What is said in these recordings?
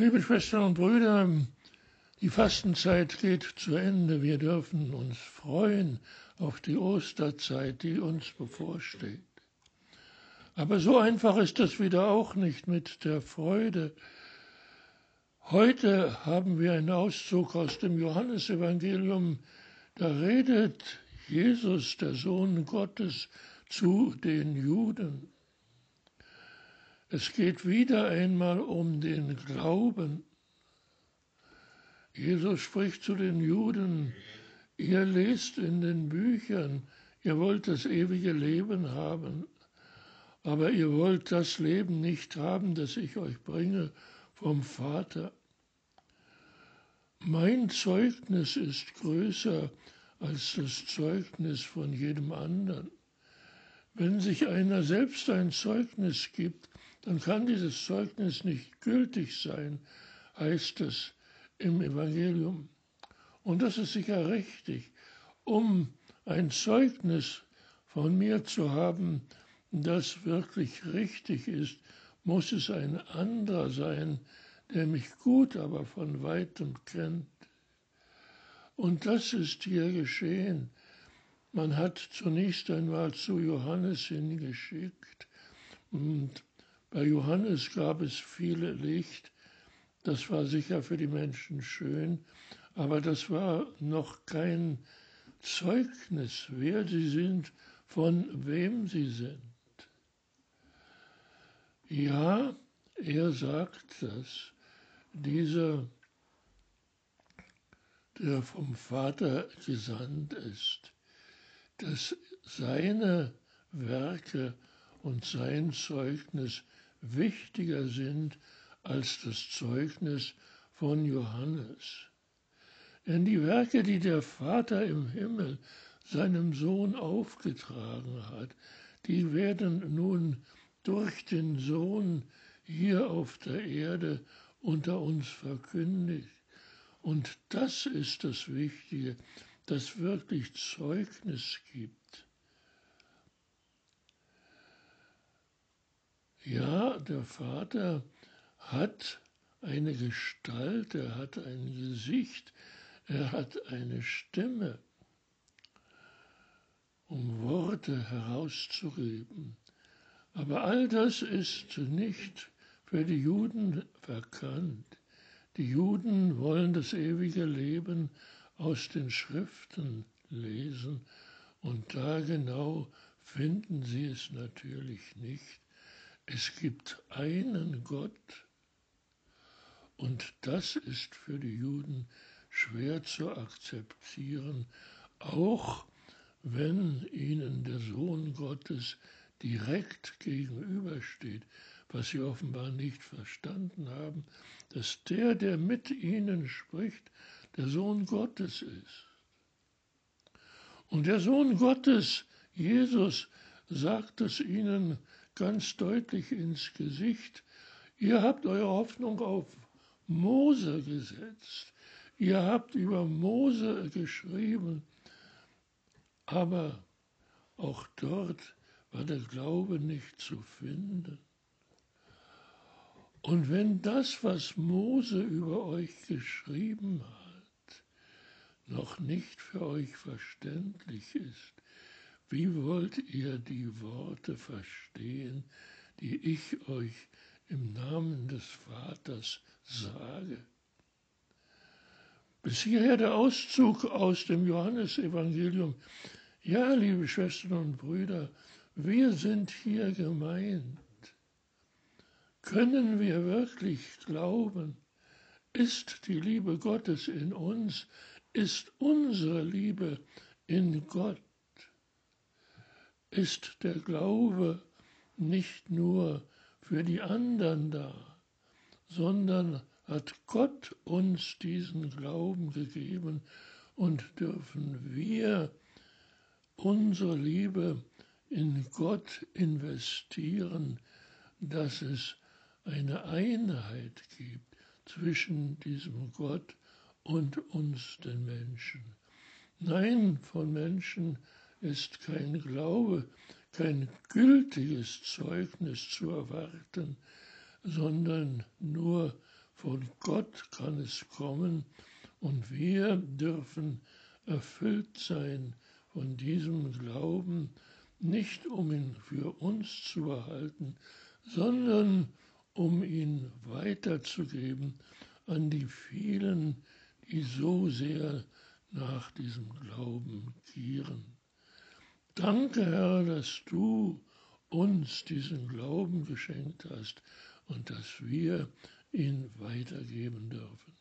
Liebe Schwestern und Brüder, die Fastenzeit geht zu Ende. Wir dürfen uns freuen auf die Osterzeit, die uns bevorsteht. Aber so einfach ist das wieder auch nicht mit der Freude. Heute haben wir einen Auszug aus dem Johannesevangelium. Da redet Jesus, der Sohn Gottes, zu den Juden. Es geht wieder einmal um den Glauben. Jesus spricht zu den Juden, ihr lest in den Büchern, ihr wollt das ewige Leben haben, aber ihr wollt das Leben nicht haben, das ich euch bringe vom Vater. Mein Zeugnis ist größer als das Zeugnis von jedem anderen. Wenn sich einer selbst ein Zeugnis gibt, dann kann dieses Zeugnis nicht gültig sein, heißt es im Evangelium. Und das ist sicher richtig. Um ein Zeugnis von mir zu haben, das wirklich richtig ist, muss es ein anderer sein, der mich gut, aber von weitem kennt. Und das ist hier geschehen. Man hat zunächst einmal zu Johannes hingeschickt und bei Johannes gab es viele Licht. Das war sicher für die Menschen schön, aber das war noch kein Zeugnis, wer sie sind, von wem sie sind. Ja, er sagt das, dieser, der vom Vater gesandt ist, dass seine Werke und sein Zeugnis wichtiger sind als das Zeugnis von Johannes. Denn die Werke, die der Vater im Himmel seinem Sohn aufgetragen hat, die werden nun durch den Sohn hier auf der Erde unter uns verkündigt. Und das ist das Wichtige, dass wirklich Zeugnis gibt. Ja, der Vater hat eine Gestalt, er hat ein Gesicht, er hat eine Stimme, um Worte herauszugeben. Aber all das ist nicht für die Juden verkannt. Die Juden wollen das ewige Leben aus den Schriften lesen und da genau finden sie es natürlich nicht. Es gibt einen Gott und das ist für die Juden schwer zu akzeptieren, auch wenn ihnen der Sohn Gottes direkt gegenübersteht, was sie offenbar nicht verstanden haben, dass der, der mit ihnen spricht, der Sohn Gottes ist. Und der Sohn Gottes, Jesus, sagt es ihnen ganz deutlich ins Gesicht. Ihr habt eure Hoffnung auf Mose gesetzt. Ihr habt über Mose geschrieben. Aber auch dort war der Glaube nicht zu finden. Und wenn das, was Mose über euch geschrieben hat, noch nicht für euch verständlich ist, wie wollt ihr die Worte verstehen, die ich euch im Namen des Vaters sage? Bis hierher der Auszug aus dem Johannesevangelium. Ja, liebe Schwestern und Brüder, wir sind hier gemeint. Können wir wirklich glauben? Ist die Liebe Gottes in uns? Ist unsere Liebe in Gott? Ist der Glaube nicht nur für die anderen da, sondern hat Gott uns diesen Glauben gegeben und dürfen wir unsere Liebe in Gott investieren, dass es eine Einheit gibt zwischen diesem Gott und uns den Menschen. Nein, von Menschen ist kein Glaube, kein gültiges Zeugnis zu erwarten, sondern nur von Gott kann es kommen und wir dürfen erfüllt sein von diesem Glauben, nicht um ihn für uns zu behalten, sondern um ihn weiterzugeben an die vielen, die so sehr nach diesem Glauben gieren. Danke, Herr, dass du uns diesen Glauben geschenkt hast und dass wir ihn weitergeben dürfen.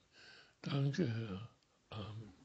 Danke, Herr. Amen.